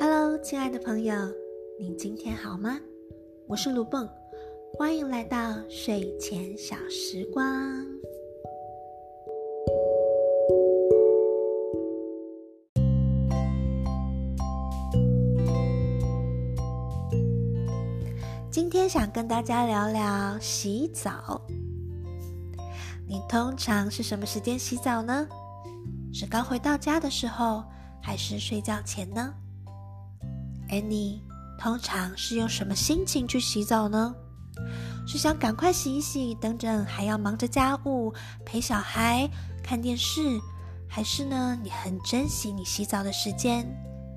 Hello，亲爱的朋友，你今天好吗？我是卢蹦，欢迎来到睡前小时光。今天想跟大家聊聊洗澡。你通常是什么时间洗澡呢？是刚回到家的时候，还是睡觉前呢？而你通常是用什么心情去洗澡呢？是想赶快洗一洗，等等还要忙着家务、陪小孩、看电视，还是呢？你很珍惜你洗澡的时间，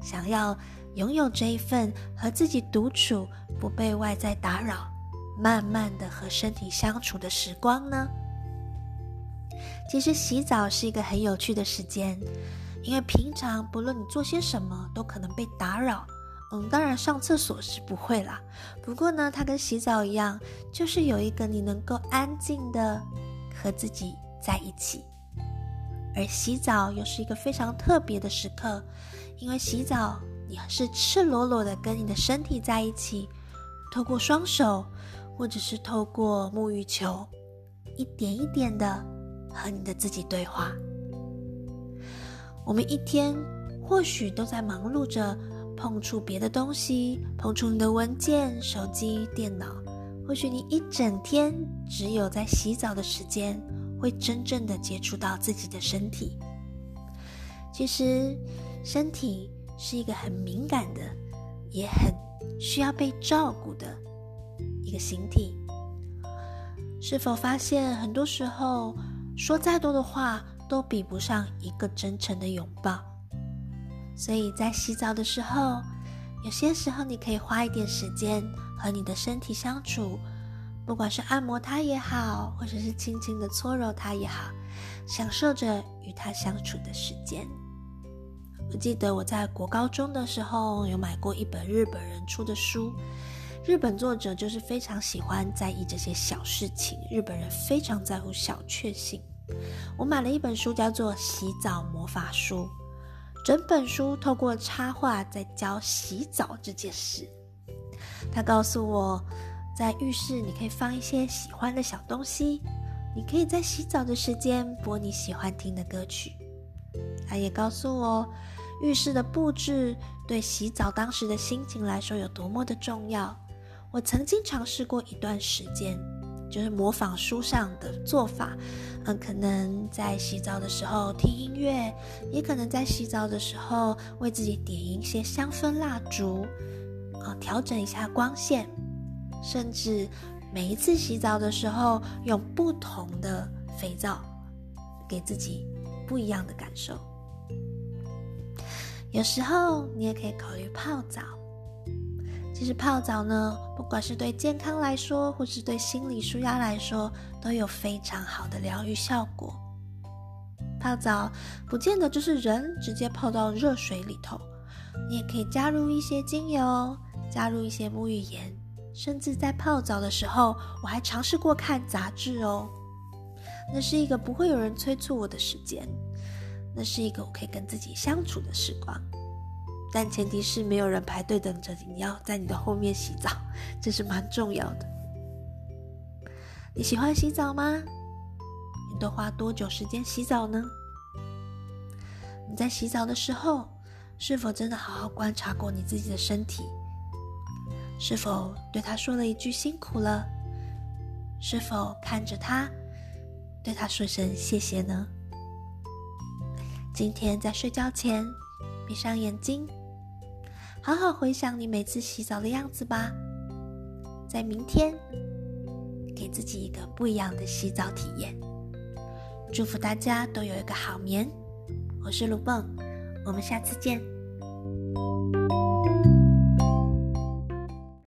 想要拥有这一份和自己独处、不被外在打扰、慢慢的和身体相处的时光呢？其实洗澡是一个很有趣的时间，因为平常不论你做些什么，都可能被打扰。嗯，当然上厕所是不会啦。不过呢，它跟洗澡一样，就是有一个你能够安静的和自己在一起。而洗澡又是一个非常特别的时刻，因为洗澡你是赤裸裸的跟你的身体在一起，透过双手或者是透过沐浴球，一点一点的和你的自己对话。我们一天或许都在忙碌着。碰触别的东西，碰触你的文件、手机、电脑。或许你一整天只有在洗澡的时间，会真正的接触到自己的身体。其实，身体是一个很敏感的，也很需要被照顾的一个形体。是否发现，很多时候说再多的话，都比不上一个真诚的拥抱？所以在洗澡的时候，有些时候你可以花一点时间和你的身体相处，不管是按摩它也好，或者是轻轻的搓揉它也好，享受着与它相处的时间。我记得我在国高中的时候有买过一本日本人出的书，日本作者就是非常喜欢在意这些小事情，日本人非常在乎小确幸。我买了一本书，叫做《洗澡魔法书》。整本书透过插画在教洗澡这件事。他告诉我，在浴室你可以放一些喜欢的小东西，你可以在洗澡的时间播你喜欢听的歌曲。他也告诉我，浴室的布置对洗澡当时的心情来说有多么的重要。我曾经尝试过一段时间。就是模仿书上的做法，嗯，可能在洗澡的时候听音乐，也可能在洗澡的时候为自己点一些香氛蜡烛，啊，调整一下光线，甚至每一次洗澡的时候用不同的肥皂，给自己不一样的感受。有时候你也可以考虑泡澡。其实泡澡呢，不管是对健康来说，或是对心理舒压来说，都有非常好的疗愈效果。泡澡不见得就是人直接泡到热水里头，你也可以加入一些精油，加入一些沐浴盐，甚至在泡澡的时候，我还尝试过看杂志哦。那是一个不会有人催促我的时间，那是一个我可以跟自己相处的时光。但前提是没有人排队等着你，要在你的后面洗澡，这是蛮重要的。你喜欢洗澡吗？你都花多久时间洗澡呢？你在洗澡的时候，是否真的好好观察过你自己的身体？是否对他说了一句辛苦了？是否看着他，对他说声谢谢呢？今天在睡觉前，闭上眼睛。好好回想你每次洗澡的样子吧，在明天给自己一个不一样的洗澡体验。祝福大家都有一个好眠。我是卢梦，我们下次见。